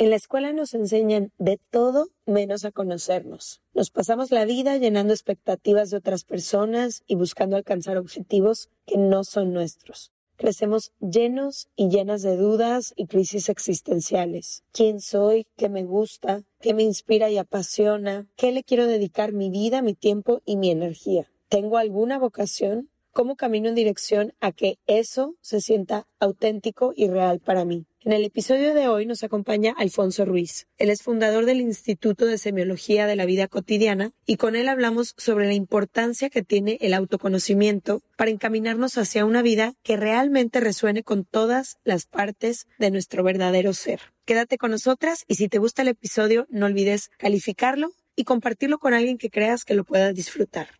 En la escuela nos enseñan de todo menos a conocernos. Nos pasamos la vida llenando expectativas de otras personas y buscando alcanzar objetivos que no son nuestros. Crecemos llenos y llenas de dudas y crisis existenciales. ¿Quién soy? ¿Qué me gusta? ¿Qué me inspira y apasiona? ¿Qué le quiero dedicar mi vida, mi tiempo y mi energía? ¿Tengo alguna vocación? ¿Cómo camino en dirección a que eso se sienta auténtico y real para mí? En el episodio de hoy nos acompaña Alfonso Ruiz. Él es fundador del Instituto de Semiología de la Vida Cotidiana y con él hablamos sobre la importancia que tiene el autoconocimiento para encaminarnos hacia una vida que realmente resuene con todas las partes de nuestro verdadero ser. Quédate con nosotras y si te gusta el episodio no olvides calificarlo y compartirlo con alguien que creas que lo pueda disfrutar.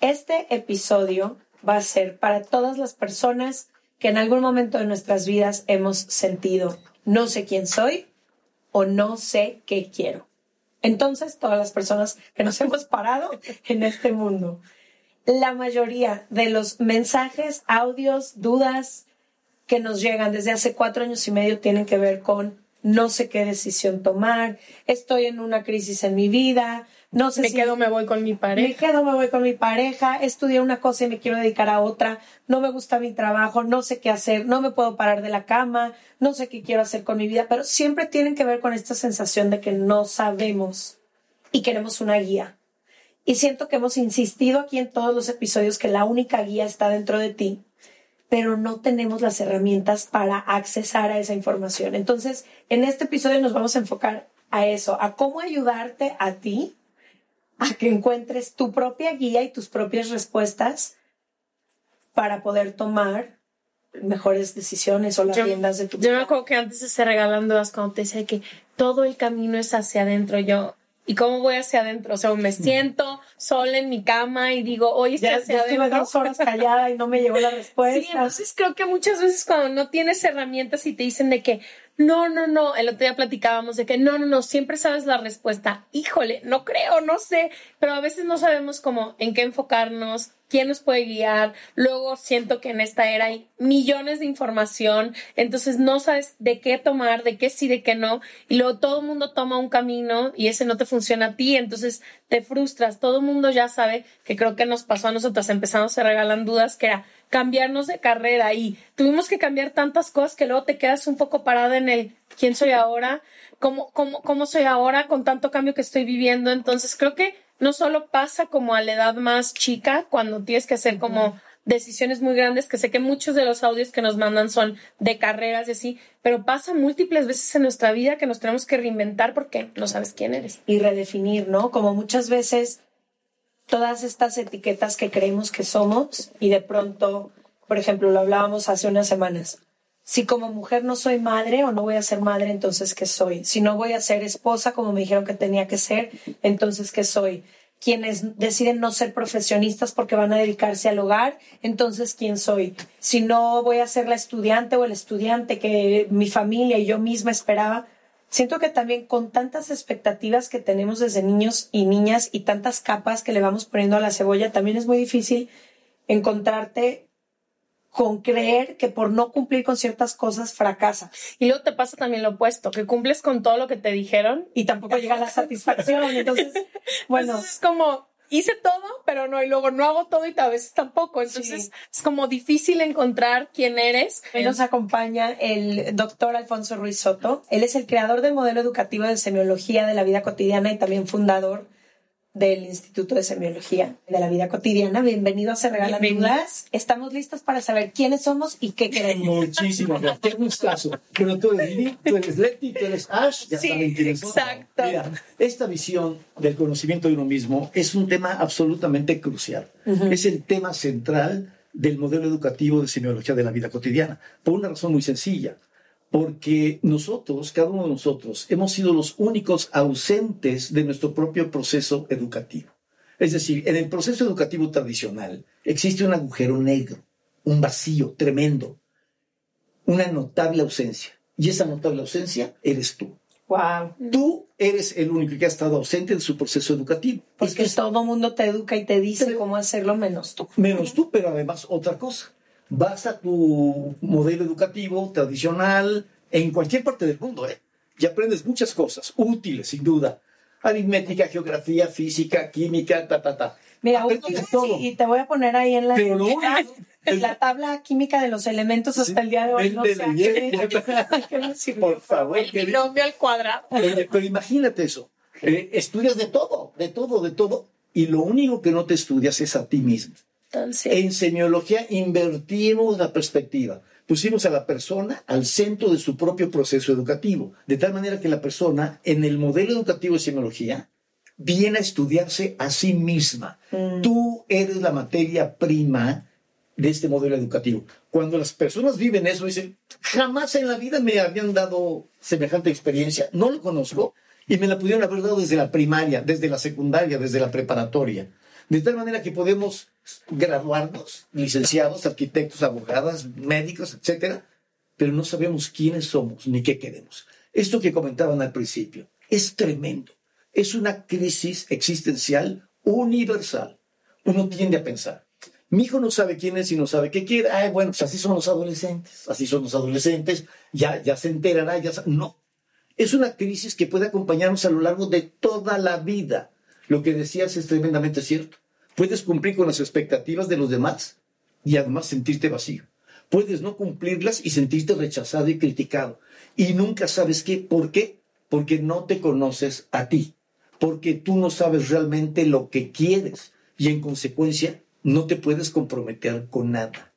Este episodio va a ser para todas las personas que en algún momento de nuestras vidas hemos sentido no sé quién soy o no sé qué quiero. Entonces, todas las personas que nos hemos parado en este mundo, la mayoría de los mensajes, audios, dudas que nos llegan desde hace cuatro años y medio tienen que ver con no sé qué decisión tomar, estoy en una crisis en mi vida, no sé me si quedo, me voy con mi me pareja. quedo, me voy con mi pareja, estudié una cosa y me quiero dedicar a otra, no me gusta mi trabajo, no sé qué hacer, no me puedo parar de la cama, no sé qué quiero hacer con mi vida, pero siempre tienen que ver con esta sensación de que no sabemos y queremos una guía. Y siento que hemos insistido aquí en todos los episodios que la única guía está dentro de ti, pero no tenemos las herramientas para accesar a esa información. Entonces, en este episodio nos vamos a enfocar a eso, a cómo ayudarte a ti a que encuentres tu propia guía y tus propias respuestas para poder tomar mejores decisiones o las Yo- riendas de tu Yo me vida. acuerdo que antes se regalan dudas cuando te decía que todo el camino es hacia adentro. Yo, ¿y cómo voy hacia adentro? O sea, me siento sola en mi cama y digo, hoy estoy Ya, hacia ya estuve adentro. dos horas callada y no me llegó la respuesta. Sí, entonces creo que muchas veces cuando no tienes herramientas y te dicen de que no, no, no, el otro día platicábamos de que no, no, no, siempre sabes la respuesta. Híjole, no creo, no sé, pero a veces no sabemos cómo, en qué enfocarnos, quién nos puede guiar. Luego siento que en esta era hay millones de información, entonces no sabes de qué tomar, de qué sí, de qué no, y luego todo el mundo toma un camino y ese no te funciona a ti, entonces te frustras. Todo el mundo ya sabe que creo que nos pasó a nosotras, empezamos a regalan dudas que era cambiarnos de carrera y tuvimos que cambiar tantas cosas que luego te quedas un poco parada en el quién soy ahora, cómo, cómo, cómo soy ahora con tanto cambio que estoy viviendo. Entonces creo que no solo pasa como a la edad más chica, cuando tienes que hacer como decisiones muy grandes, que sé que muchos de los audios que nos mandan son de carreras y así, pero pasa múltiples veces en nuestra vida que nos tenemos que reinventar porque no sabes quién eres. y redefinir, ¿no? Como muchas veces todas estas etiquetas que creemos que somos y de pronto por ejemplo, lo hablábamos hace unas semanas. Si como mujer no soy madre o no voy a ser madre, entonces ¿qué soy? Si no voy a ser esposa como me dijeron que tenía que ser, entonces ¿qué soy? Quienes deciden no ser profesionistas porque van a dedicarse al hogar, entonces ¿quién soy? Si no voy a ser la estudiante o el estudiante que mi familia y yo misma esperaba, siento que también con tantas expectativas que tenemos desde niños y niñas y tantas capas que le vamos poniendo a la cebolla, también es muy difícil encontrarte con creer que por no cumplir con ciertas cosas fracasas. Y luego te pasa también lo opuesto, que cumples con todo lo que te dijeron y tampoco llega la satisfacción. Entonces, bueno. es como, hice todo, pero no, y luego no hago todo y a veces tampoco. Entonces es como difícil encontrar quién eres. Hoy nos acompaña el doctor Alfonso Ruiz Soto. Él es el creador del modelo educativo de semiología de la vida cotidiana y también fundador del Instituto de Semiología de la Vida Cotidiana. Bienvenido a Se Regalan Dudas. Estamos listos para saber quiénes somos y qué queremos. Muchísimas gracias. Qué gustazo. Pero tú eres Lili, tú eres Leti, tú eres Ash. Ya Sí, saben quiénes son. exacto. Mira, esta visión del conocimiento de uno mismo es un tema absolutamente crucial. Es el tema central del modelo educativo de semiología de la vida cotidiana. Por una razón muy sencilla porque nosotros, cada uno de nosotros, hemos sido los únicos ausentes de nuestro propio proceso educativo. Es decir, en el proceso educativo tradicional existe un agujero negro, un vacío tremendo, una notable ausencia. Y esa notable ausencia eres tú. Wow. Tú eres el único que ha estado ausente de su proceso educativo. Porque es todo mundo te educa y te dice cómo hacerlo menos tú. menos tú, pero además otra cosa. Vas a tu modelo educativo tradicional en cualquier parte del mundo, ¿eh? Y aprendes muchas cosas útiles, sin duda. Aritmética, geografía, física, química, ta, ta, ta. Mira, todo. sí, y te voy a poner ahí en la, Pero lo único- en la tabla química de los elementos hasta el día de hoy. No sirvió. Por favor, El binomio al cuadrado. Pero imagínate eso. Eh, estudias de todo, de todo, de todo. Y lo único que no te estudias es a ti mismo. En semiología invertimos la perspectiva. Pusimos a la persona al centro de su propio proceso educativo, de tal manera que la persona, en el modelo educativo de semiología, viene a estudiarse a sí misma. Tú eres la materia prima de este modelo educativo. Cuando las personas viven eso, dicen, jamás en la vida me habían dado semejante experiencia, no lo conozco, y me la pudieron haber dado desde la primaria, desde la secundaria, desde la preparatoria. De tal manera que podemos graduarnos, licenciados, arquitectos, abogadas, médicos, etcétera, pero no sabemos quiénes somos ni qué queremos. Esto que comentaban al principio es tremendo. Es una crisis existencial universal. Uno tiende a pensar, mi hijo no sabe quién es y no sabe qué quiere. Ay, bueno, pues así son los adolescentes. Así son los adolescentes. Ya, ya se enterará, ya No. Es una crisis que puede acompañarnos a lo largo de toda la vida. Lo que decías es tremendamente cierto. Puedes cumplir con las expectativas de los demás y además sentirte vacío. Puedes no cumplirlas y sentirte rechazado y criticado. Y nunca sabes qué. ¿Por qué? Porque no te conoces a ti. Porque tú no sabes realmente lo que quieres. Y en consecuencia, no te puedes comprometer con nada.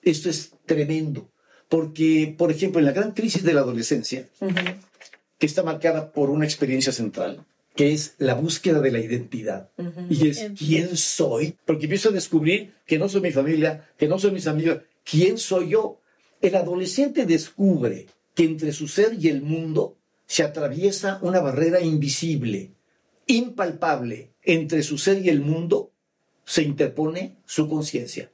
Esto es tremendo. Porque, por ejemplo, en la gran crisis de la adolescencia, que está marcada por una experiencia central, que es la búsqueda de la identidad. Y es quién soy, porque empiezo a descubrir que no soy mi familia, que no soy mis amigos, quién soy yo. El adolescente descubre que entre su ser y el mundo se atraviesa una barrera invisible, impalpable. Entre su ser y el mundo se interpone su conciencia.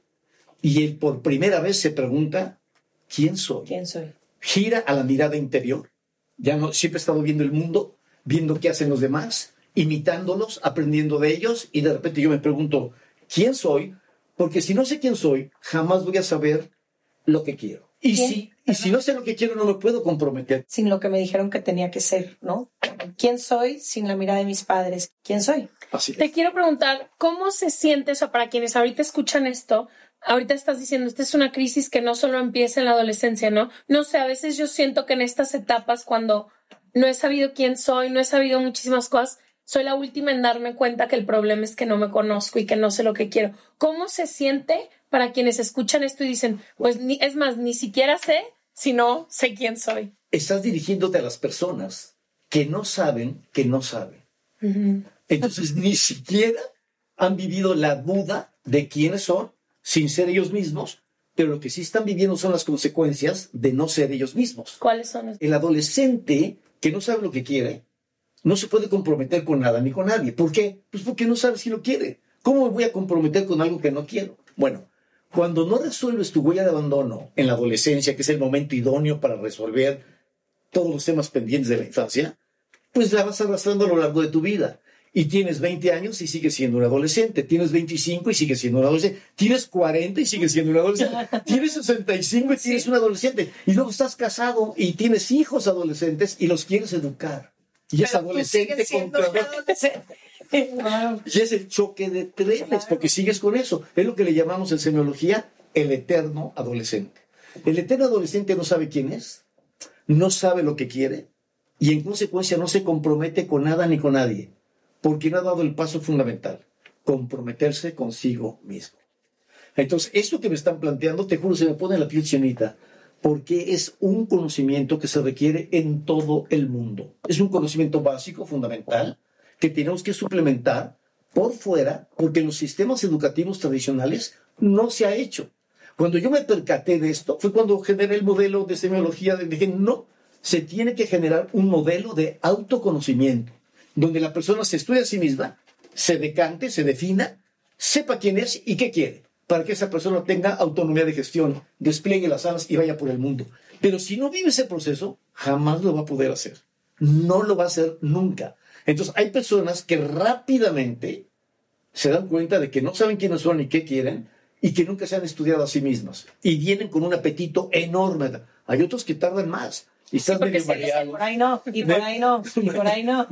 Y él por primera vez se pregunta, ¿quién soy? ¿Quién soy? gira a la mirada interior. Ya no, siempre he estado viendo el mundo, viendo qué hacen los demás, imitándolos, aprendiendo de ellos, y de repente yo me pregunto, ¿quién soy? Porque si no sé quién soy, jamás voy a saber lo que quiero. Y ¿Quién? si, y si no sé lo que quiero, no me puedo comprometer. Sin lo que me dijeron que tenía que ser, ¿no? ¿Quién soy sin la mirada de mis padres? ¿Quién soy? Así es. te quiero preguntar, ¿cómo se siente eso para quienes ahorita escuchan esto? Ahorita estás diciendo, esta es una crisis que no solo empieza en la adolescencia, ¿no? No sé, a veces yo siento que en estas etapas, cuando no he sabido quién soy, no he sabido muchísimas cosas, soy la última en darme cuenta que el problema es que no me conozco y que no sé lo que quiero. ¿Cómo se siente para quienes escuchan esto y dicen, pues ni, es más, ni siquiera sé si no sé quién soy? Estás dirigiéndote a las personas que no saben que no saben. Entonces ni siquiera han vivido la duda de quiénes son, sin ser ellos mismos, pero lo que sí están viviendo son las consecuencias de no ser ellos mismos. ¿Cuáles son? El adolescente que no sabe lo que quiere, no se puede comprometer con nada ni con nadie. ¿Por qué? Pues porque no sabe si lo quiere. ¿Cómo me voy a comprometer con algo que no quiero? Bueno, cuando no resuelves tu huella de abandono en la adolescencia, que es el momento idóneo para resolver todos los temas pendientes de la infancia, pues la vas arrastrando a lo largo de tu vida. Y tienes 20 años y sigues siendo un adolescente. Tienes 25 y sigues siendo un adolescente. Tienes 40 y sigues siendo un adolescente. Tienes 65 y tienes un adolescente. Y luego estás casado y tienes hijos adolescentes y los quieres educar. Y es adolescente contra adolescente. Y es el choque de trenes, porque sigues con eso. Es lo que le llamamos en semiología el eterno adolescente. El eterno adolescente no sabe quién es, no sabe lo que quiere y en consecuencia no se compromete con nada ni con nadie, porque no ha dado el paso fundamental, comprometerse consigo mismo. Entonces, esto que me están planteando, te juro, se me pone la piel chinita, porque es un conocimiento que se requiere en todo el mundo. Es un conocimiento básico, fundamental, que tenemos que suplementar por fuera, porque en los sistemas educativos tradicionales no se ha hecho. Cuando yo me percaté de esto, fue cuando generé el modelo de semiología, dije, no, se tiene que generar un modelo de autoconocimiento, donde la persona se estudie a sí misma, se decante, se defina, sepa quién es y qué quiere, para que esa persona tenga autonomía de gestión, despliegue las alas y vaya por el mundo. Pero si no vive ese proceso, jamás lo va a poder hacer. No lo va a hacer nunca. Entonces, hay personas que rápidamente se dan cuenta de que no saben quiénes son ni qué quieren y que nunca se han estudiado a sí mismas y vienen con un apetito enorme. Hay otros que tardan más y están medio mareados. Por ahí no, y por ahí no, y por ahí no.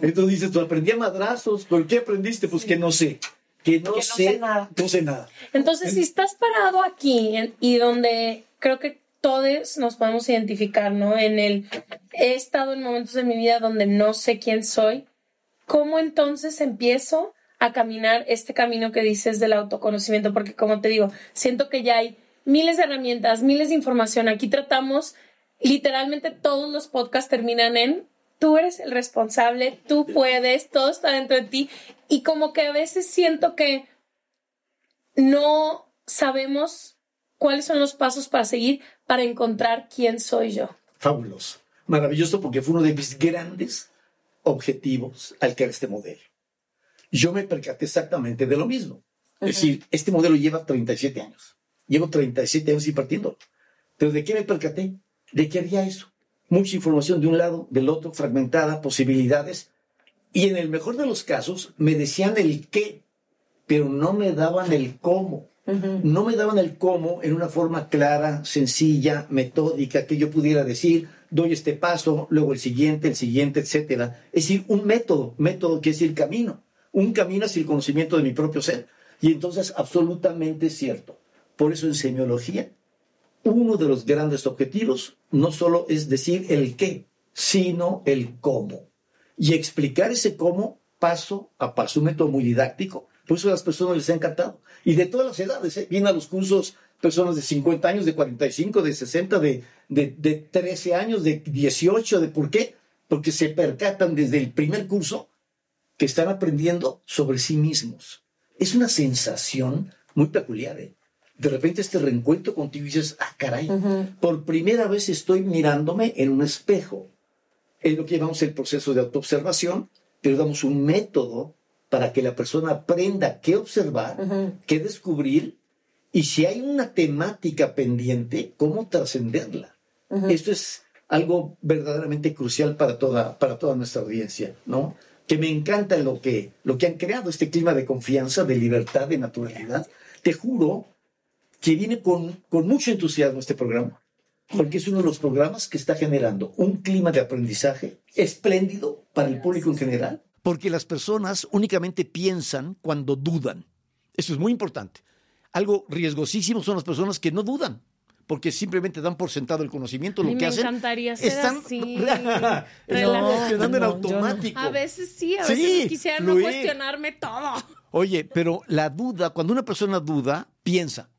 Entonces dices, tú aprendí a madrazos, ¿por qué aprendiste? Pues que no sé. Que no, sé, nada. no sé nada. Entonces, si estás parado aquí y donde creo que todos nos podemos identificar, ¿no? En el, he estado en momentos de mi vida donde no sé quién soy. ¿Cómo entonces empiezo a caminar este camino que dices del autoconocimiento? Porque como te digo, siento que ya hay miles de herramientas, miles de información. Aquí tratamos, literalmente todos los podcasts terminan en tú eres el responsable, tú puedes, todo está dentro de ti. Y como que a veces siento que no sabemos cuáles son los pasos para seguir para encontrar quién soy yo. Fabuloso, maravilloso porque fue uno de mis grandes objetivos al crear este modelo. Yo me percaté exactamente de lo mismo. Es decir, este modelo lleva 37 años. Llevo 37 años impartiéndolo. Pero ¿de qué me percaté? De que había eso. Mucha información de un lado, del otro, fragmentada, posibilidades. Y en el mejor de los casos me decían el qué, pero no me daban el cómo. No me daban el cómo en una forma clara, sencilla, metódica, que yo pudiera decir, doy este paso, luego el siguiente, el siguiente, etcétera. Es decir, un método, método que es el camino, un camino hacia el conocimiento de mi propio ser. Y entonces, absolutamente cierto. Por eso en semiología, uno de los grandes objetivos no solo es decir el qué, sino el cómo. Y explicar ese cómo paso a paso, un método muy didáctico, por eso a las personas les ha encantado. Y de todas las edades, ¿eh? vienen a los cursos personas de 50 años, de 45, de 60, de, de, de 13 años, de 18, de por qué. Porque se percatan desde el primer curso que están aprendiendo sobre sí mismos. Es una sensación muy peculiar. ¿eh? De repente este reencuentro contigo y dices, ah, caray, por primera vez estoy mirándome en un espejo. Es lo que llamamos el proceso de autoobservación, pero damos un método para que la persona aprenda qué observar, qué descubrir y si hay una temática pendiente, cómo trascenderla. Esto es algo verdaderamente crucial para toda, para toda nuestra audiencia, ¿no? Que me encanta lo que, lo que han creado, este clima de confianza, de libertad, de naturalidad. Te juro que viene con, con mucho entusiasmo este programa, porque es uno de los programas que está generando un clima de aprendizaje espléndido para el público en general porque las personas únicamente piensan cuando dudan. Eso es muy importante. Algo riesgosísimo son las personas que no dudan, porque simplemente dan por sentado el conocimiento, lo que hacen. Me encantaría ser están, así. no, en automático. A veces sí, a veces quisiera no cuestionarme todo. Oye, pero la duda, cuando una persona duda, piensa.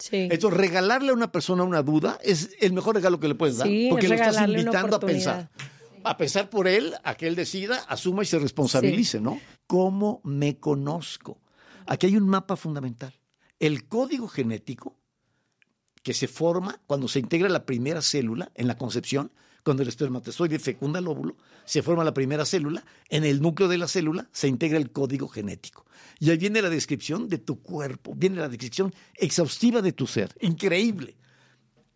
Sí. Entonces, regalarle a una persona una duda es el mejor regalo que le puedes dar, porque lo estás invitando a pensar a pensar por él, a que él decida, asuma y se responsabilice, ¿no? ¿Cómo me conozco? Aquí hay un mapa fundamental. El código genético que se forma cuando se integra la primera célula en la concepción, cuando el espermatozoide fecunda el óvulo, se forma la primera célula, en el núcleo de la célula se integra el código genético. Y ahí viene la descripción de tu cuerpo, viene la descripción exhaustiva de tu ser, increíble.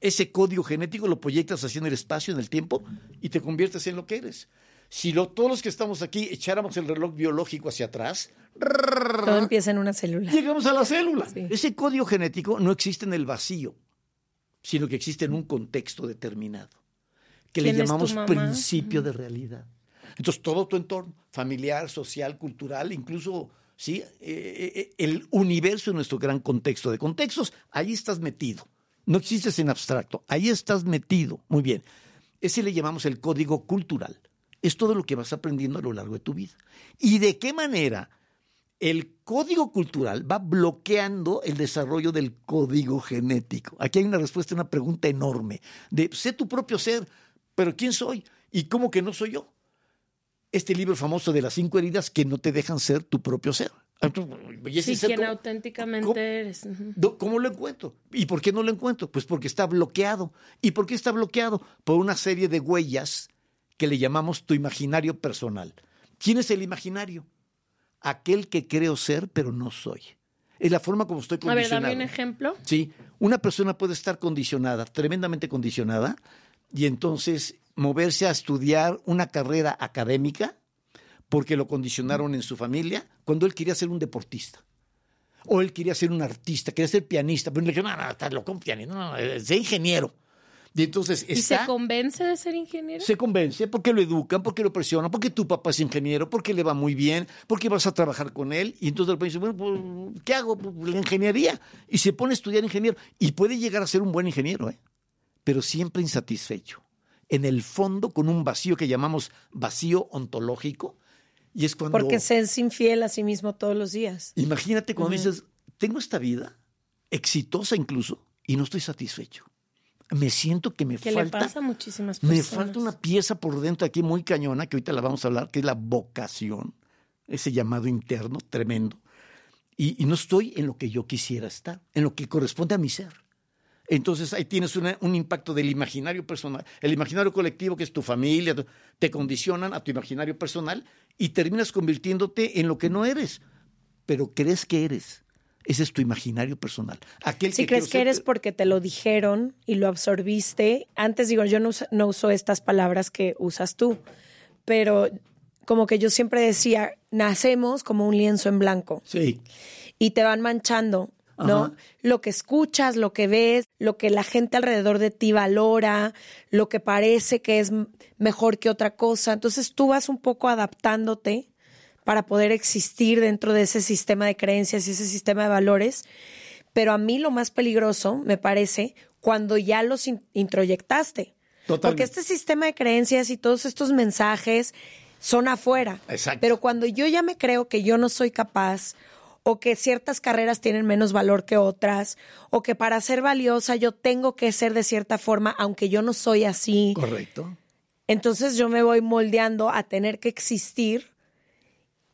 Ese código genético lo proyectas así en el espacio, en el tiempo, y te conviertes en lo que eres. Si lo, todos los que estamos aquí echáramos el reloj biológico hacia atrás, todo empieza en una célula. Llegamos a la célula. Ese código genético no existe en el vacío, sino que existe en un contexto determinado que le llamamos principio de realidad. Entonces, todo tu entorno, familiar, social, cultural, incluso ¿sí? Eh, eh, eh, el universo en nuestro gran contexto de contextos, ahí estás metido. No existes en abstracto, ahí estás metido. Muy bien. Ese le llamamos el código cultural. Es todo lo que vas aprendiendo a lo largo de tu vida. ¿Y de qué manera el código cultural va bloqueando el desarrollo del código genético? Aquí hay una respuesta a una pregunta enorme. De sé tu propio ser, pero ¿quién soy? ¿Y cómo que no soy yo? Este libro famoso de las cinco heridas que no te dejan ser tu propio ser. Sí, quien auténticamente eres. ¿Cómo lo encuentro? ¿Y por qué no lo encuentro? Pues porque está bloqueado. ¿Y por qué está bloqueado? Por una serie de huellas que le llamamos tu imaginario personal. ¿Quién es el imaginario? Aquel que creo ser, pero no soy. Es la forma como estoy condicionado. A ver, dame un ejemplo. Sí, una persona puede estar condicionada, tremendamente condicionada, y entonces moverse a estudiar una carrera académica porque lo condicionaron en su familia cuando él quería ser un deportista. O él quería ser un artista, quería ser pianista, pero le dijeron, no, no, estás loco, un pianista, no, no, sé ingeniero. Y entonces ¿Y se convence de ser ingeniero? Se convence porque lo educan, porque lo presionan, porque tu papá es ingeniero, porque le va muy bien, porque vas a trabajar con él. Y entonces el dice, bueno, pues, ¿qué hago? Pues, la ingeniería. Y se pone a estudiar ingeniero. Y puede llegar a ser un buen ingeniero, ¿eh? Pero siempre insatisfecho. En el fondo, con un vacío que llamamos vacío ontológico. Y es cuando. Porque se es infiel a sí mismo todos los días. Imagínate cuando dices, tengo esta vida, exitosa incluso, y no estoy satisfecho. Me siento que me falta. Le pasa a muchísimas personas. Me falta una pieza por dentro aquí muy cañona, que ahorita la vamos a hablar, que es la vocación, ese llamado interno tremendo. y no estoy en lo que yo quisiera estar, en lo que corresponde a mi ser. Entonces ahí tienes un impacto del imaginario personal. El imaginario colectivo, que es tu familia, te condicionan a tu imaginario personal y terminas convirtiéndote en lo que no eres, pero crees que eres. Ese es tu imaginario personal. Aquel si crees que eres porque te lo dijeron y lo absorbiste. Antes digo, yo no, no uso estas palabras que usas tú, pero como que yo siempre decía, nacemos como un lienzo en blanco. Sí. Y te van manchando ¿no? Lo que escuchas, lo que ves, lo que la gente alrededor de ti valora, lo que parece que es mejor que otra cosa. Entonces tú vas un poco adaptándote para poder existir dentro de ese sistema de creencias y ese sistema de valores. Pero a mí lo más peligroso, me parece, cuando ya los introyectaste. Porque este sistema de creencias y todos estos mensajes son afuera. Exacto. Pero cuando yo ya me creo que yo no soy capaz o que ciertas carreras tienen menos valor que otras, o que para ser valiosa yo tengo que ser de cierta forma, aunque yo no soy así. Correcto. Entonces yo me voy moldeando a tener que existir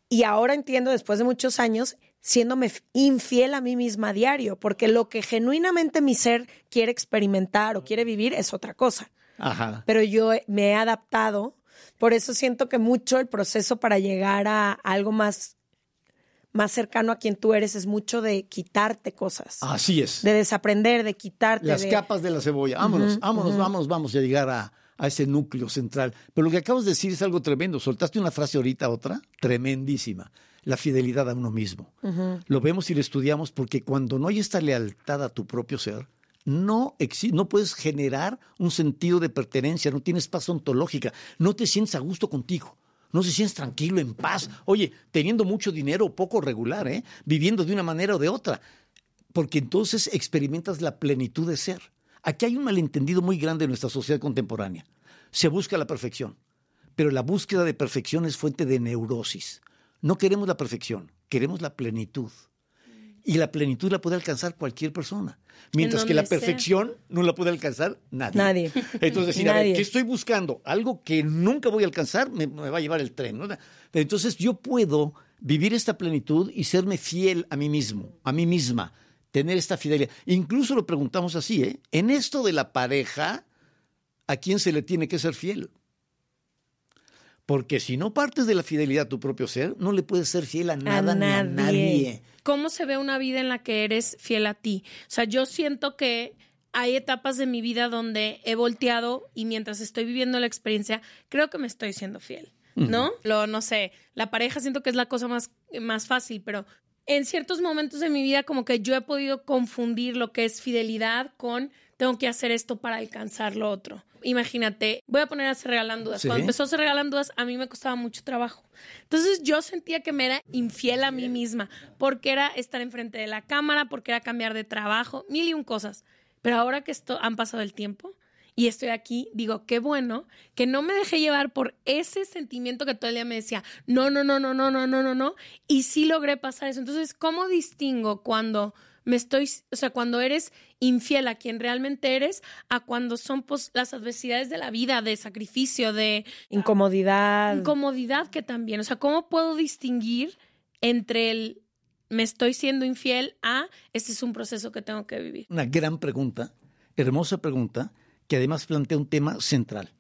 y ahora entiendo, después de muchos años, siéndome infiel a mí misma a diario, porque lo que genuinamente mi ser quiere experimentar o quiere vivir es otra cosa. Ajá. Pero yo me he adaptado, por eso siento que mucho el proceso para llegar a algo más más cercano a quien tú eres es mucho de quitarte cosas. Así es. De desaprender, de quitarte. Las capas de la cebolla. Vámonos, vámonos, vámonos, vamos a llegar a, a, ese núcleo central. Pero lo que acabas de decir es algo tremendo. Soltaste una frase ahorita, otra, tremendísima. La fidelidad a uno mismo. Lo vemos y lo estudiamos porque cuando no hay esta lealtad a tu propio ser, no, no puedes generar un sentido de pertenencia, no tienes paz ontológica, no te sientes a gusto contigo no se sientes tranquilo, en paz. Oye, teniendo mucho dinero poco regular, ¿eh? viviendo de una manera o de otra, porque entonces experimentas la plenitud de ser. Aquí hay un malentendido muy grande en nuestra sociedad contemporánea. Se busca la perfección, pero la búsqueda de perfección es fuente de neurosis. No queremos la perfección, queremos la plenitud. Y la plenitud la puede alcanzar cualquier persona. Mientras que la perfección no la puede alcanzar nadie. Nadie. Entonces, decir, a ver, ¿qué estoy buscando? Algo que nunca voy a alcanzar, me, va a llevar el tren. ¿no? Entonces, yo puedo vivir esta plenitud y serme fiel a mí mismo, a mí misma, tener esta fidelidad. Incluso lo preguntamos así, ¿eh? En esto de la pareja, ¿a quién se le tiene que ser fiel? Porque si no partes de la fidelidad a tu propio ser, no le puedes ser fiel a nada ni a nadie. ¿Cómo se ve una vida en la que eres fiel a ti? O sea, yo siento que hay etapas de mi vida donde he volteado y mientras estoy viviendo la experiencia, creo que me estoy siendo fiel. ¿No? Lo, no sé, la pareja siento que es la cosa más, más fácil, pero en ciertos momentos de mi vida como que yo he podido confundir lo que es fidelidad con tengo que hacer esto para alcanzar lo otro. Imagínate, voy a poner a Se Regalan Dudas. Cuando empezó Se Regalan Dudas, a mí me costaba mucho trabajo. Entonces yo sentía que me era infiel a mí misma, porque era estar enfrente de la cámara, porque era cambiar de trabajo, mil y un cosas. Pero ahora que esto han pasado el tiempo, y estoy aquí, digo, qué bueno que no me dejé llevar por ese sentimiento que todo el día me decía, no, no, no, no, no, no, no, no, no, y sí logré pasar eso. Entonces, ¿cómo distingo cuando me estoy, o sea, cuando eres infiel a quien realmente eres, a cuando son pues, las adversidades de la vida, de sacrificio, de incomodidad. Incomodidad que también, o sea, ¿cómo puedo distinguir entre el me estoy siendo infiel a este es un proceso que tengo que vivir? Una gran pregunta, hermosa pregunta, que además plantea un tema central,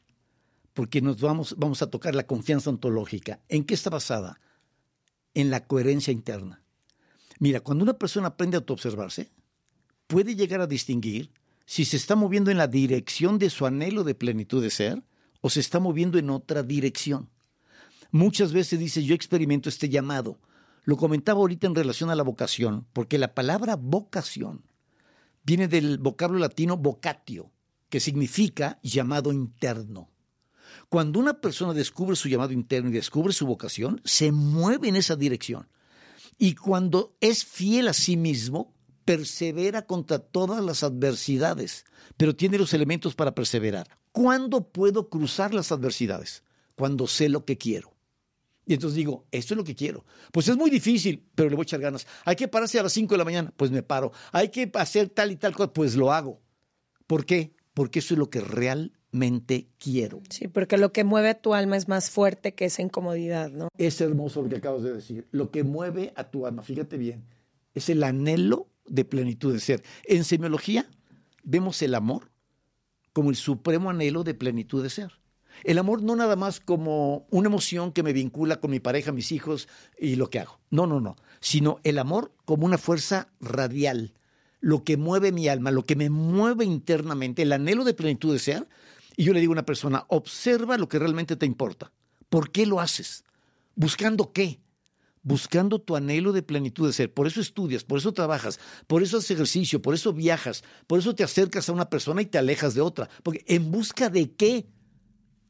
porque nos vamos, vamos a tocar la confianza ontológica. ¿En qué está basada? En la coherencia interna. Mira, cuando una persona aprende a autoobservarse, puede llegar a distinguir si se está moviendo en la dirección de su anhelo de plenitud de ser o se está moviendo en otra dirección. Muchas veces dice, yo experimento este llamado. Lo comentaba ahorita en relación a la vocación, porque la palabra vocación viene del vocablo latino vocatio, que significa llamado interno. Cuando una persona descubre su llamado interno y descubre su vocación, se mueve en esa dirección. Y cuando es fiel a sí mismo, persevera contra todas las adversidades, pero tiene los elementos para perseverar. ¿Cuándo puedo cruzar las adversidades? Cuando sé lo que quiero. Y entonces digo, esto es lo que quiero. Pues es muy difícil, pero le voy a echar ganas. Hay que pararse a las 5 de la mañana, pues me paro. Hay que hacer tal y tal cosa, pues lo hago. ¿Por qué? porque eso es lo que realmente quiero. Sí, porque lo que mueve a tu alma es más fuerte que esa incomodidad, ¿no? Es hermoso lo que acabas de decir. Lo que mueve a tu alma, fíjate bien, es el anhelo de plenitud de ser. En semiología vemos el amor como el supremo anhelo de plenitud de ser. El amor no nada más como una emoción que me vincula con mi pareja, mis hijos y lo que hago. No, no, no. Sino el amor como una fuerza radial, lo que mueve mi alma, lo que me mueve internamente, el anhelo de plenitud de ser. Y yo le digo a una persona, observa lo que realmente te importa. ¿Por qué lo haces? ¿Buscando qué? Buscando tu anhelo de plenitud de ser. Por eso estudias, por eso trabajas, por eso haces ejercicio, por eso viajas, por eso te acercas a una persona y te alejas de otra. Porque en busca de qué?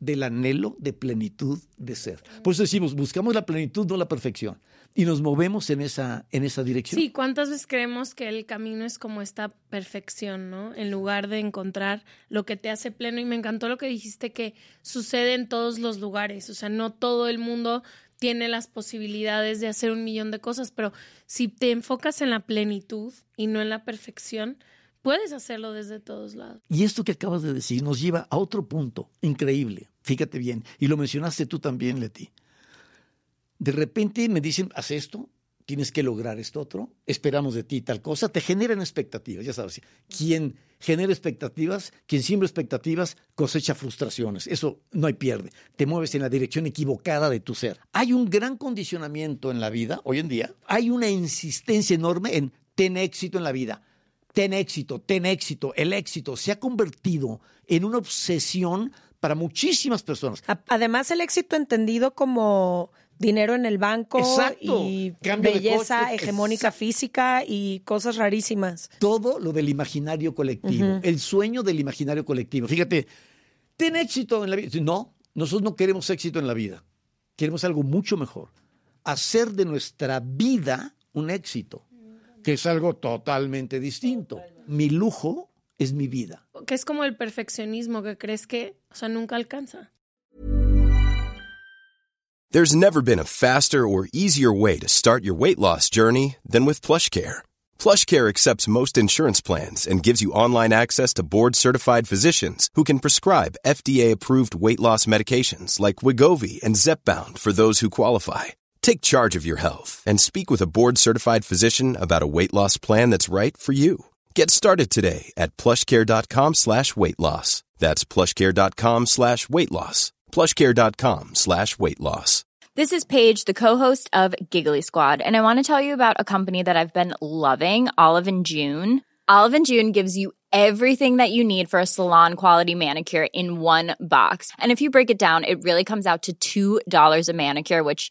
Del anhelo de plenitud de ser. Por eso decimos, buscamos la plenitud, no la perfección y nos movemos en esa, en esa dirección. Sí, ¿cuántas veces creemos que el camino es como esta perfección, ¿no? En lugar de encontrar lo que te hace pleno. Y me encantó lo que dijiste que sucede en todos los lugares. O sea, no todo el mundo tiene las posibilidades de hacer un millón de cosas, pero si te enfocas en la plenitud y no en la perfección, puedes hacerlo desde todos lados. Y esto que acabas de decir nos lleva a otro punto increíble. Fíjate bien, y lo mencionaste tú también, Leti de repente me dicen, haz esto, tienes que lograr esto otro, esperamos de ti tal cosa, te generan expectativas, ya sabes, quien genera expectativas, quien siembra expectativas, cosecha frustraciones, eso no hay pierde, te mueves en la dirección equivocada de tu ser. Hay un gran condicionamiento en la vida, hoy en día, hay una insistencia enorme en ten éxito en la vida, ten éxito, ten éxito, el éxito se ha convertido en una obsesión para muchísimas personas. Además, el éxito entendido como dinero en el banco y belleza hegemónica física y cosas rarísimas. Todo lo del imaginario colectivo, el sueño del imaginario colectivo. Fíjate, ten éxito en la vida. No, nosotros no queremos éxito en la vida. Queremos algo mucho mejor. Hacer de nuestra vida un éxito, que es algo totalmente distinto. Mi lujo es mi vida. Que es como el perfeccionismo que crees que, o sea, nunca alcanza. There's never been a faster or easier way to start your weight loss journey than with PlushCare. PlushCare accepts most insurance plans and gives you online access to board-certified physicians who can prescribe FDA-approved weight loss medications like Wigovi and Zepbound for those who qualify Take charge of your health and speak with a board-certified physician about a weight loss plan that's right for you. Get started today at plushcare.com slash weight loss. That's plushcare.com slash weight loss. plushcare.com slash weight loss. This is Paige, the co-host of Giggly Squad, and I want to tell you about a company that I've been loving, Olive and June. Olive and June gives you everything that you need for a salon quality manicure in one box. And if you break it down, it really comes out to $2 a manicure, which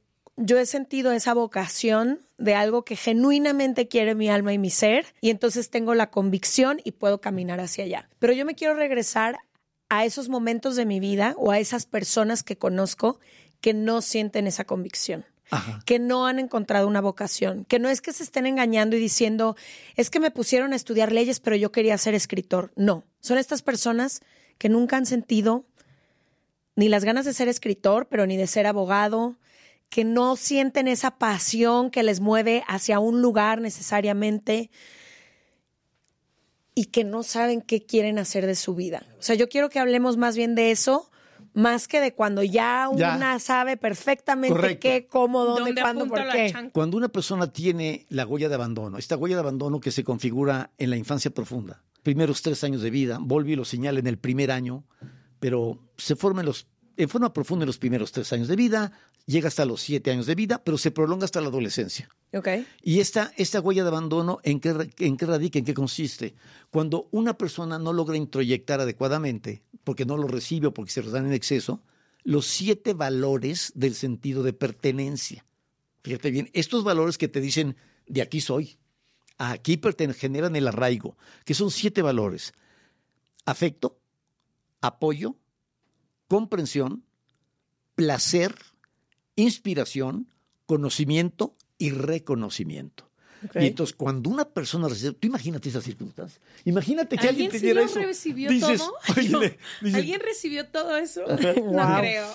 yo he sentido esa vocación de algo que genuinamente quiere mi alma y mi ser y entonces tengo la convicción y puedo caminar hacia allá. Pero yo me quiero regresar a esos momentos de mi vida o a esas personas que conozco que no sienten esa convicción. que no han encontrado una vocación, que no es que se estén engañando y diciendo, es que me pusieron a estudiar leyes, pero yo quería ser escritor. No, son estas personas que nunca han sentido ni las ganas de ser escritor, pero ni de ser abogado, que no sienten esa pasión que les mueve hacia un lugar necesariamente y que no saben qué quieren hacer de su vida. O sea, yo quiero que hablemos más bien de eso, más que de cuando ya una sabe perfectamente qué, cómo, dónde, cuándo, por qué. Cuando una persona tiene la huella de abandono, esta huella de abandono que se configura en la infancia profunda, primeros tres años de vida, Volvi lo señala en el primer año, pero se forma en, los, en forma profunda en los primeros tres años de vida, llega hasta los siete años de vida, pero se prolonga hasta la adolescencia. Okay. Y esta, esta huella de abandono, ¿en qué, ¿en qué radica? ¿En qué consiste? Cuando una persona no logra introyectar adecuadamente, porque no lo recibe o porque se los dan en exceso, los siete valores del sentido de pertenencia. Fíjate bien, estos valores que te dicen, de aquí soy, aquí generan el arraigo, que son siete valores. Afecto, apoyo, comprensión, placer, inspiración, conocimiento y reconocimiento. Y entonces, cuando una persona recibe, tú imagínate esas circunstancias. Imagínate que alguien, alguien te eso. recibió todo? ¿Alguien recibió todo eso? no creo.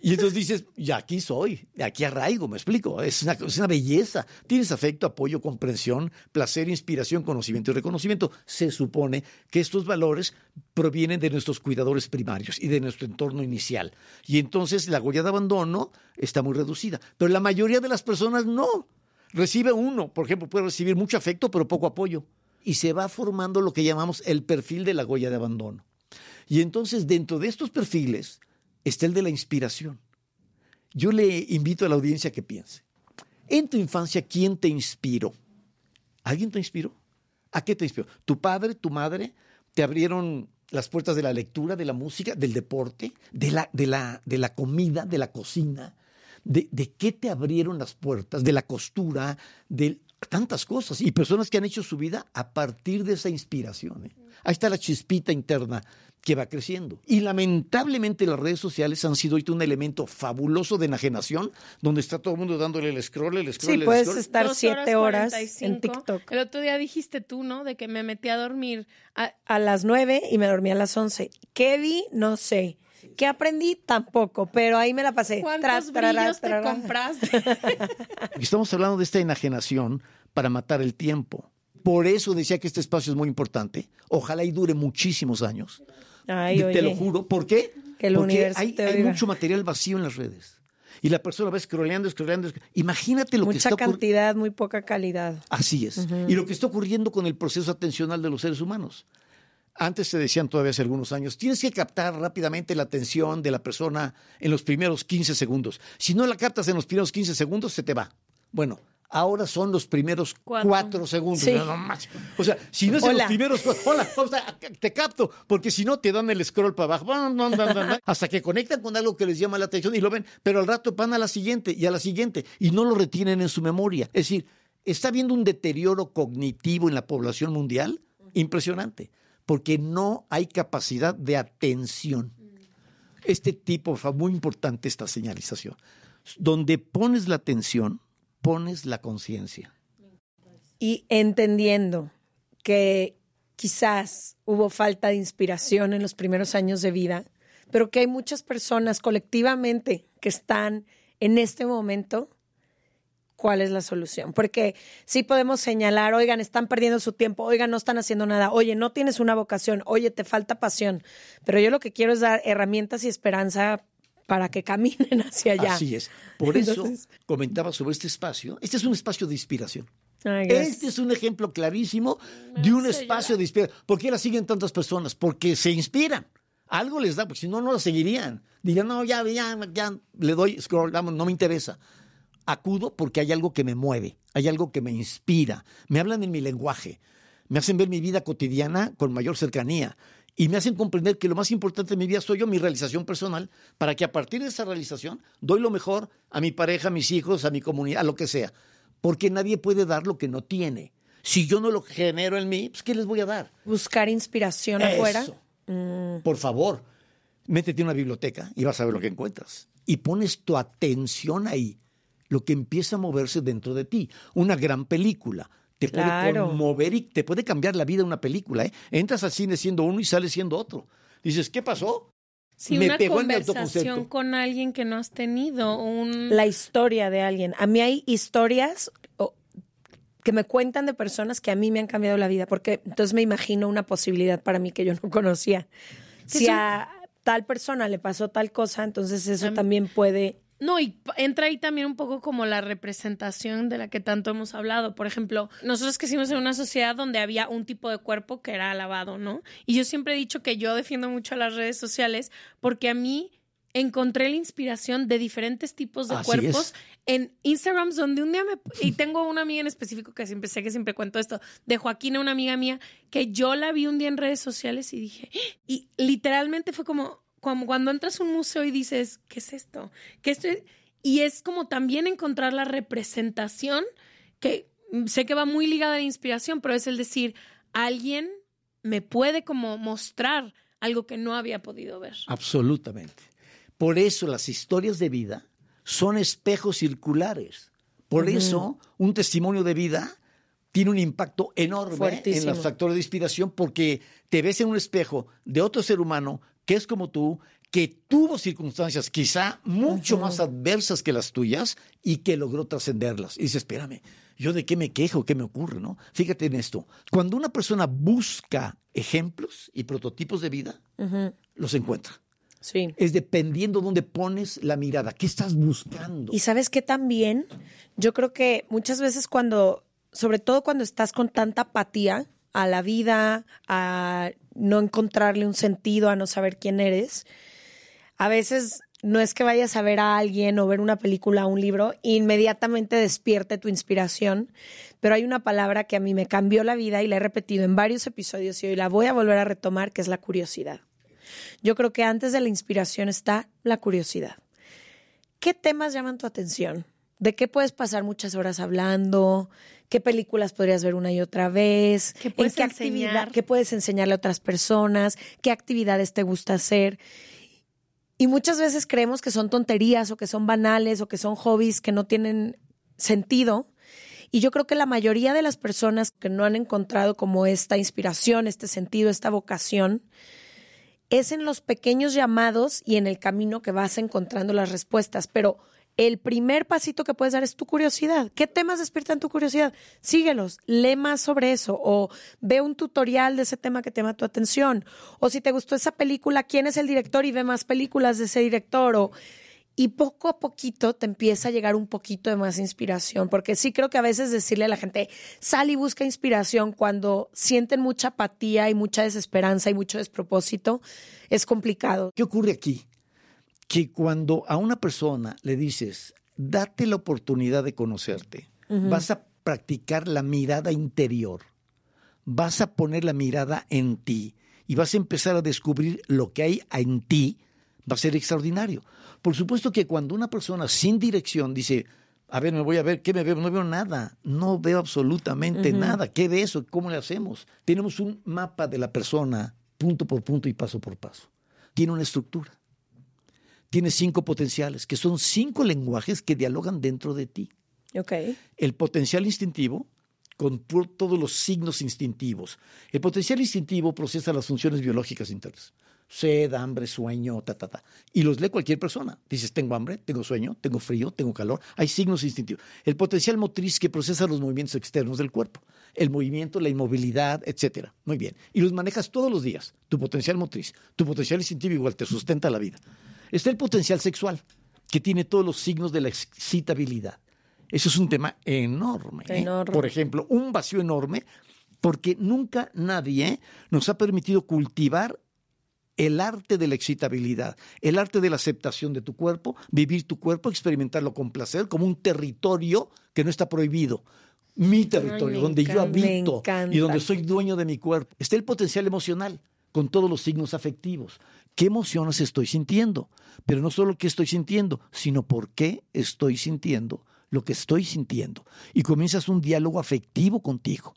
Y entonces dices, ya aquí soy, aquí arraigo, me explico. Es una, es una belleza. Tienes afecto, apoyo, comprensión, placer, inspiración, conocimiento y reconocimiento. Se supone que estos valores provienen de nuestros cuidadores primarios y de nuestro entorno inicial. Y entonces la huella de abandono está muy reducida. Pero la mayoría de las personas no recibe uno, por ejemplo, puede recibir mucho afecto, pero poco apoyo. Y se va formando lo que llamamos el perfil de la huella de abandono. Y entonces, dentro de estos perfiles, está el de la inspiración. Yo le invito a la audiencia que piense. En tu infancia, ¿quién te inspiró? ¿Alguien te inspiró? ¿A qué te inspiró? ¿Tu padre, tu madre te abrieron las puertas de la lectura, de la música, del deporte, de la, de la, de la comida, de la cocina? ¿De, ¿De qué te abrieron las puertas? De la costura, de tantas cosas. Y personas que han hecho su vida a partir de esa inspiración. ¿eh? Ahí está la chispita interna que va creciendo. Y lamentablemente las redes sociales han sido ahorita un elemento fabuloso de enajenación, donde está todo el mundo dándole el scroll, el scroll, Sí, el puedes scroll. estar Dos siete horas 45. en TikTok. El otro día dijiste tú, ¿no? De que me metí a dormir. a- A las nueve y me dormí a las once. ¿Qué vi? No sé. ¿Qué aprendí? Tampoco, pero ahí me la pasé. ¿Cuántos Tras, brillos te compraste? Estamos hablando de esta enajenación para matar el tiempo. Por eso decía que este espacio es muy importante. Ojalá y dure muchísimos años. Ay, te lo oye. juro. ¿Por qué? Que el Porque universo hay, te hay mucho material vacío en las redes. Y la persona va scrolleando, scrolleando. scroll- Imagínate lo que Mucha está ocurriendo. cantidad, muy poca calidad. Así es. Y lo que está ocurriendo con el proceso atencional de los seres humanos. Antes se decían todavía hace algunos años, tienes que captar rápidamente la atención de la persona en los primeros 15 segundos. Si no la captas en los primeros 15 segundos, se te va. Bueno, ahora son los primeros Cuatro. cuatro, segundos. Sí. No más. O sea, si no es en los primeros hola, o sea, te capto, porque si no te dan el scroll para abajo, hasta que conectan con algo que les llama la atención y lo ven, pero al rato van a la siguiente y a la siguiente y no lo retienen en su memoria. Es decir, está habiendo un deterioro cognitivo en la población mundial impresionante, porque no hay capacidad de atención. Este tipo, muy importante esta señalización. Donde pones la atención, pones la conciencia. Y entendiendo que quizás hubo falta de inspiración en los primeros años de vida, pero que hay muchas personas colectivamente que están en este momento, ¿cuál es la solución? Porque sí podemos señalar, oigan, están perdiendo su tiempo, oigan, no están haciendo nada, oye, no tienes una vocación, oye, te falta pasión, pero yo lo que quiero es dar herramientas y esperanza para que caminen hacia allá. Así es. Por eso comentaba sobre este espacio. Este es un espacio de inspiración. Ay. Este es un ejemplo clarísimo de un espacio de inspiración. ¿Por qué la siguen tantas personas? Porque se inspiran. Algo les da, porque si no, no la seguirían. Dirían, no, ya, ya, ya, le doy scroll, vamos, no me interesa. Acudo porque hay algo que me mueve, hay algo que me inspira. Me hablan en mi lenguaje, me hacen ver mi vida cotidiana con mayor cercanía y me hacen comprender que lo más importante de mi vida soy yo, mi realización personal, para que a partir de esa realización doy lo mejor a mi pareja, a mis hijos, a mi comunidad, a lo que sea. Porque nadie puede dar lo que no tiene. Si yo no lo genero en mí, pues ¿qué les voy a dar? Buscar inspiración afuera. Eso. Por favor, métete en una biblioteca y vas a ver lo que encuentras. Y pones tu atención ahí, lo que empieza a moverse dentro de ti. Una gran película. Te puede conmover y te puede cambiar la vida una película. ¿eh? Entras al cine siendo uno y sales siendo otro. Dices, ¿qué pasó? Sí, Me una pegó en conversación autoconcepto. con alguien que no has tenido, un... la historia de alguien. A mí hay historias que me cuentan de personas que a mí me han cambiado la vida, porque entonces me imagino una posibilidad para mí que yo no conocía. Si a tal persona le pasó tal cosa, entonces eso Am- también puede... No, y entra ahí también un poco como la representación de la que tanto hemos hablado. Por ejemplo, nosotros crecimos en una sociedad donde había un tipo de cuerpo que era alabado, ¿no? Y yo siempre he dicho que yo defiendo mucho a las redes sociales porque a mí encontré la inspiración de diferentes tipos de Así cuerpos es. en Instagrams donde un día me... Y tengo una amiga en específico que siempre sé que siempre cuento esto, de Joaquina, una amiga mía, que yo la vi un día en redes sociales y dije... "¡Ah!". Y literalmente fue como, como cuando entras a un museo y dices, ¿qué es esto? ¿Qué esto es?". Y es como también encontrar la representación que sé que va muy ligada a la inspiración, pero es el decir, alguien me puede como mostrar algo que no había podido ver. Absolutamente. Por eso las historias de vida son espejos circulares. Por eso un testimonio de vida tiene un impacto enorme en los factores de inspiración porque te ves en un espejo de otro ser humano que es como tú, que tuvo circunstancias quizá mucho más adversas que las tuyas y que logró trascenderlas. Y dices, espérame, ¿yo de qué me quejo? ¿Qué me ocurre? ¿no? Fíjate en esto. Cuando una persona busca ejemplos y prototipos de vida, los encuentra. Sí. Es dependiendo dónde pones la mirada. ¿Qué estás buscando? Y sabes que también, yo creo que muchas veces cuando, sobre todo cuando estás con tanta apatía a la vida, a no encontrarle un sentido, a no saber quién eres, a veces no es que vayas a ver a alguien o ver una película o un libro, inmediatamente despierte tu inspiración, pero hay una palabra que a mí me cambió la vida y la he repetido en varios episodios y hoy la voy a volver a retomar, que es la curiosidad. Yo creo que antes de la inspiración está la curiosidad. ¿Qué temas llaman tu atención? ¿De qué puedes pasar muchas horas hablando? ¿Qué películas podrías ver una y otra vez? ¿Qué puedes ¿En qué enseñar? actividad? ¿Qué puedes enseñarle a otras personas? ¿Qué actividades te gusta hacer? Y muchas veces creemos que son tonterías o que son banales o que son hobbies que no tienen sentido. Y yo creo que la mayoría de las personas que no han encontrado como esta inspiración, este sentido, esta vocación, es en los pequeños llamados y en el camino que vas encontrando las respuestas. Pero el primer pasito que puedes dar es tu curiosidad. ¿Qué temas despiertan tu curiosidad? Síguelos, lee más sobre eso o ve un tutorial de ese tema que te llama tu atención. O si te gustó esa película, ¿quién es el director? Y ve más películas de ese director. O, y poco a poquito te empieza a llegar un poquito de más inspiración, porque sí creo que a veces decirle a la gente, sal y busca inspiración cuando sienten mucha apatía y mucha desesperanza y mucho despropósito, es complicado. ¿Qué ocurre aquí? Que cuando a una persona le dices, date la oportunidad de conocerte, vas a practicar la mirada interior, vas a poner la mirada en ti y vas a empezar a descubrir lo que hay en ti, va a ser extraordinario. Por supuesto que cuando una persona sin dirección dice, a ver, me voy a ver, ¿qué me veo? No veo nada, no veo absolutamente nada. ¿Qué ves o cómo le hacemos? Tenemos un mapa de la persona, punto por punto y paso por paso. Tiene una estructura. Tiene cinco potenciales, que son cinco lenguajes que dialogan dentro de ti. Ok. El potencial instintivo, con todos los signos instintivos. El potencial instintivo procesa las funciones biológicas internas. Sed, hambre, sueño, ta, ta, ta. Y los lee cualquier persona. Dices, tengo hambre, tengo sueño, tengo frío, tengo calor. Hay signos instintivos. El potencial motriz que procesa los movimientos externos del cuerpo. El movimiento, la inmovilidad, etcétera. Muy bien. Y los manejas todos los días. Tu potencial motriz. Tu potencial instintivo igual te sustenta la vida. Está el potencial sexual, que tiene todos los signos de la excitabilidad. Eso es un tema enorme. ¿eh? Enorme. Por ejemplo, un vacío enorme, porque nunca nadie nos ha permitido cultivar el arte de la excitabilidad, el arte de la aceptación de tu cuerpo, vivir tu cuerpo, experimentarlo con placer, como un territorio que no está prohibido. Mi territorio, donde yo encanta, habito y donde soy dueño de mi cuerpo. Está el potencial emocional, con todos los signos afectivos. ¿Qué emociones estoy sintiendo? Pero no solo qué estoy sintiendo, sino por qué estoy sintiendo lo que estoy sintiendo. Y comienzas un diálogo afectivo contigo.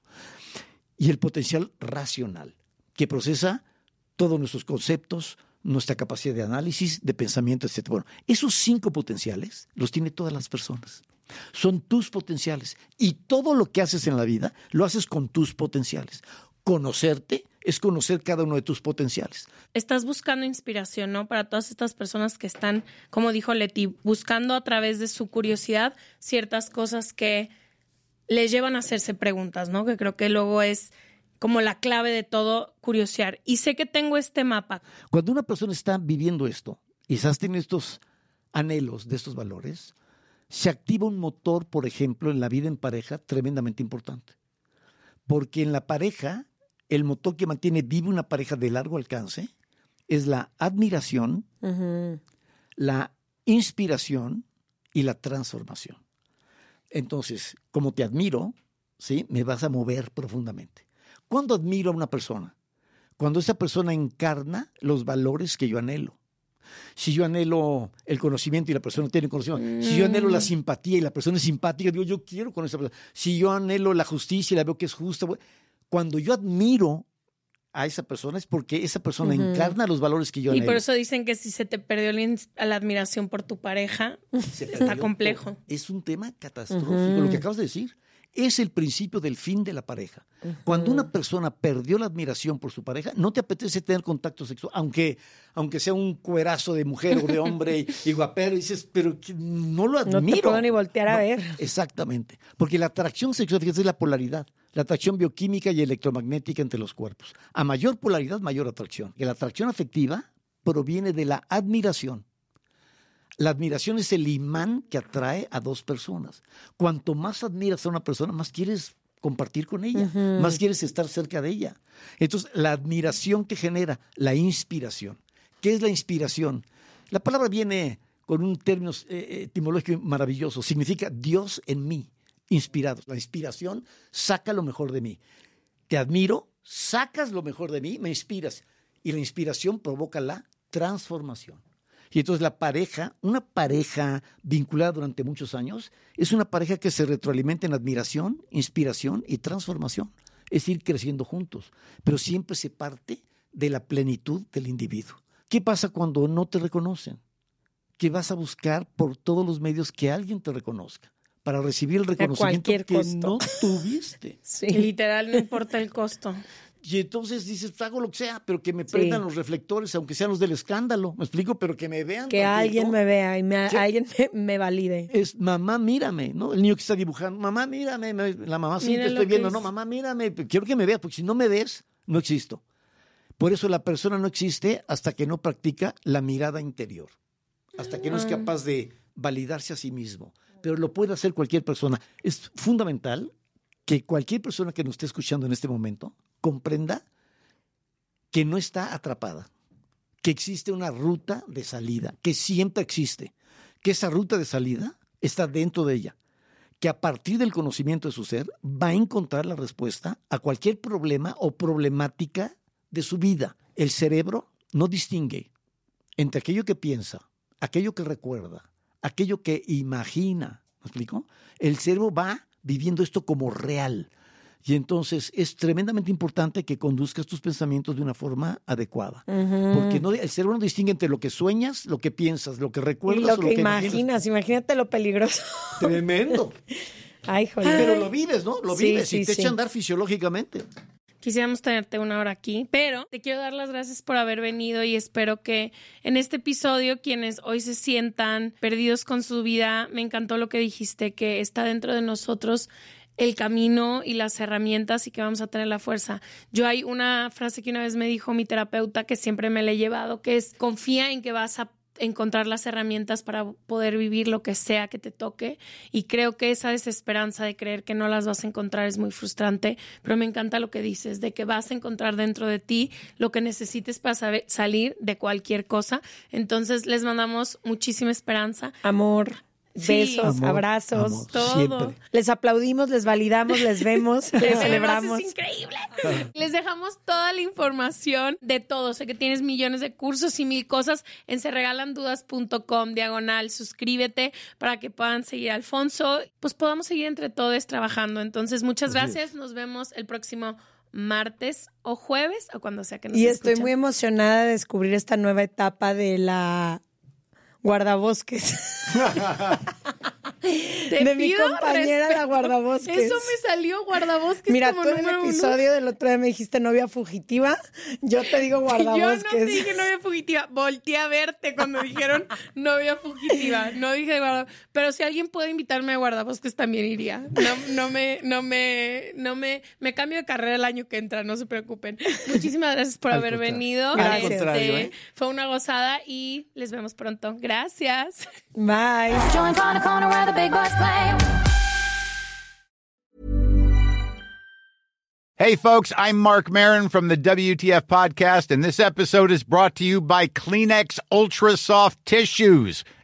Y el potencial racional, que procesa todos nuestros conceptos, nuestra capacidad de análisis, de pensamiento, etc. Bueno, esos cinco potenciales los tiene todas las personas. Son tus potenciales. Y todo lo que haces en la vida lo haces con tus potenciales. Conocerte es conocer cada uno de tus potenciales. Estás buscando inspiración, ¿no? Para todas estas personas que están, como dijo Leti, buscando a través de su curiosidad ciertas cosas que les llevan a hacerse preguntas, ¿no? Que creo que luego es como la clave de todo, curiosear. Y sé que tengo este mapa. Cuando una persona está viviendo esto, y quizás tiene estos anhelos de estos valores, se activa un motor, por ejemplo, en la vida en pareja tremendamente importante. Porque en la pareja, el motor que mantiene viva una pareja de largo alcance es la admiración, la inspiración y la transformación. Entonces, como te admiro, ¿sí? me vas a mover profundamente. ¿Cuándo admiro a una persona? Cuando esa persona encarna los valores que yo anhelo. Si yo anhelo el conocimiento y la persona tiene conocimiento, si yo anhelo la simpatía y la persona es simpática, digo, yo quiero con esa persona. Si yo anhelo la justicia y la veo que es justa, cuando yo admiro a esa persona es porque esa persona encarna los valores que yo Y por eso dicen que si se te perdió la, admiración por tu pareja, Se está perdió complejo. Es un tema catastrófico. Lo que acabas de decir es el principio del fin de la pareja. Cuando una persona perdió la admiración por su pareja, no te apetece tener contacto sexual, aunque, aunque sea un cuerazo de mujer o de hombre y, y guapero, dices, pero que no lo te admiro. puedo ni voltear a No, ver. Exactamente. Porque la atracción sexual, fíjate, es la polaridad. La atracción bioquímica y electromagnética entre los cuerpos. A mayor polaridad, mayor atracción. Y la atracción afectiva proviene de la admiración. La admiración es el imán que atrae a dos personas. Cuanto más admiras a una persona, más quieres compartir con ella, más quieres estar cerca de ella. Entonces, la admiración que genera la inspiración. ¿Qué es la inspiración? La palabra viene con un término eh, etimológico maravilloso. Significa Dios en mí, inspirado. La inspiración saca lo mejor de mí. Te admiro, sacas lo mejor de mí, me inspiras. Y la inspiración provoca la transformación. Y entonces la pareja, una pareja vinculada durante muchos años, es una pareja que se retroalimenta en admiración, inspiración y transformación. Es ir creciendo juntos, pero siempre se parte de la plenitud del individuo. ¿Qué pasa cuando no te reconocen? Que vas a buscar por todos los medios que alguien te reconozca para recibir el reconocimiento que no tuviste. Sí. Literal, no importa el costo. Y entonces dices, hago lo que sea, pero que me prendan los reflectores, aunque sean los del escándalo. ¿Me explico? Pero que me vean. Que alguien me vea y alguien me, valide. Es mamá, mírame, ¿no? El niño que está dibujando, mamá, mírame. La mamá, sí, te estoy viendo. No, mamá, mírame. Quiero que me veas, porque si no me ves, no existo. Por eso la persona no existe hasta que no practica la mirada interior, hasta que no es ah. capaz de validarse a sí mismo. Pero lo puede hacer cualquier persona. Es fundamental que cualquier persona que nos esté escuchando en este momento comprenda que no está atrapada, que existe una ruta de salida, que siempre existe, que esa ruta de salida está dentro de ella, que a partir del conocimiento de su ser va a encontrar la respuesta a cualquier problema o problemática de su vida. El cerebro no distingue entre aquello que piensa, aquello que recuerda, aquello que imagina. ¿Me explico? El cerebro va viviendo esto como real. Y entonces es tremendamente importante que conduzcas tus pensamientos de una forma adecuada. Porque no, el cerebro no distingue entre lo que sueñas, lo que piensas, lo que recuerdas lo, o lo que, imaginas. Imagínate lo peligroso. Tremendo. Ay, joder. Pero lo vives, ¿no? Lo vives y te echa a andar fisiológicamente. Quisiéramos tenerte una hora aquí, pero te quiero dar las gracias por haber venido y espero que en este episodio quienes hoy se sientan perdidos con su vida, me encantó lo que dijiste, que está dentro de nosotros el camino y las herramientas y que vamos a tener la fuerza. Yo hay una frase que una vez me dijo mi terapeuta que siempre me la he llevado, que es confía en que vas a encontrar las herramientas para poder vivir lo que sea que te toque. Y creo que esa desesperanza de creer que no las vas a encontrar es muy frustrante, pero me encanta lo que dices, de que vas a encontrar dentro de ti lo que necesites para salir de cualquier cosa. Entonces les mandamos muchísima esperanza. Amor besos, abrazos, todo. Les aplaudimos, les validamos, les vemos, les celebramos. Es increíble. les dejamos toda la información de todo. Sé que tienes millones de cursos y mil cosas en serregalandudas.com diagonal. Suscríbete para que puedan seguir a Alfonso. Pues podamos seguir entre todos trabajando. Entonces, muchas gracias. Nos vemos el próximo martes o jueves o cuando sea que nos Y estoy muy emocionada de descubrir esta nueva etapa de la guardabosques. de mi compañera la guardabosques. Eso me salió guardabosques. Mira, tú en el episodio del otro día me dijiste novia fugitiva. Yo te digo guardabosques. Yo no te dije novia fugitiva. Volteé a verte cuando dijeron novia fugitiva. No dije guardabosques. Pero si alguien puede invitarme a guardabosques, también iría. No, no me, no me, no me, me cambio de carrera el año que entra, no se preocupen. Muchísimas gracias por haber venido. Gracias. Este, ¿eh? Fue una gozada y les vemos pronto. Gracias. Bye. Hey, folks, I'm Mark Marin from the WTF Podcast, and this episode is brought to you by Kleenex Ultra Soft Tissues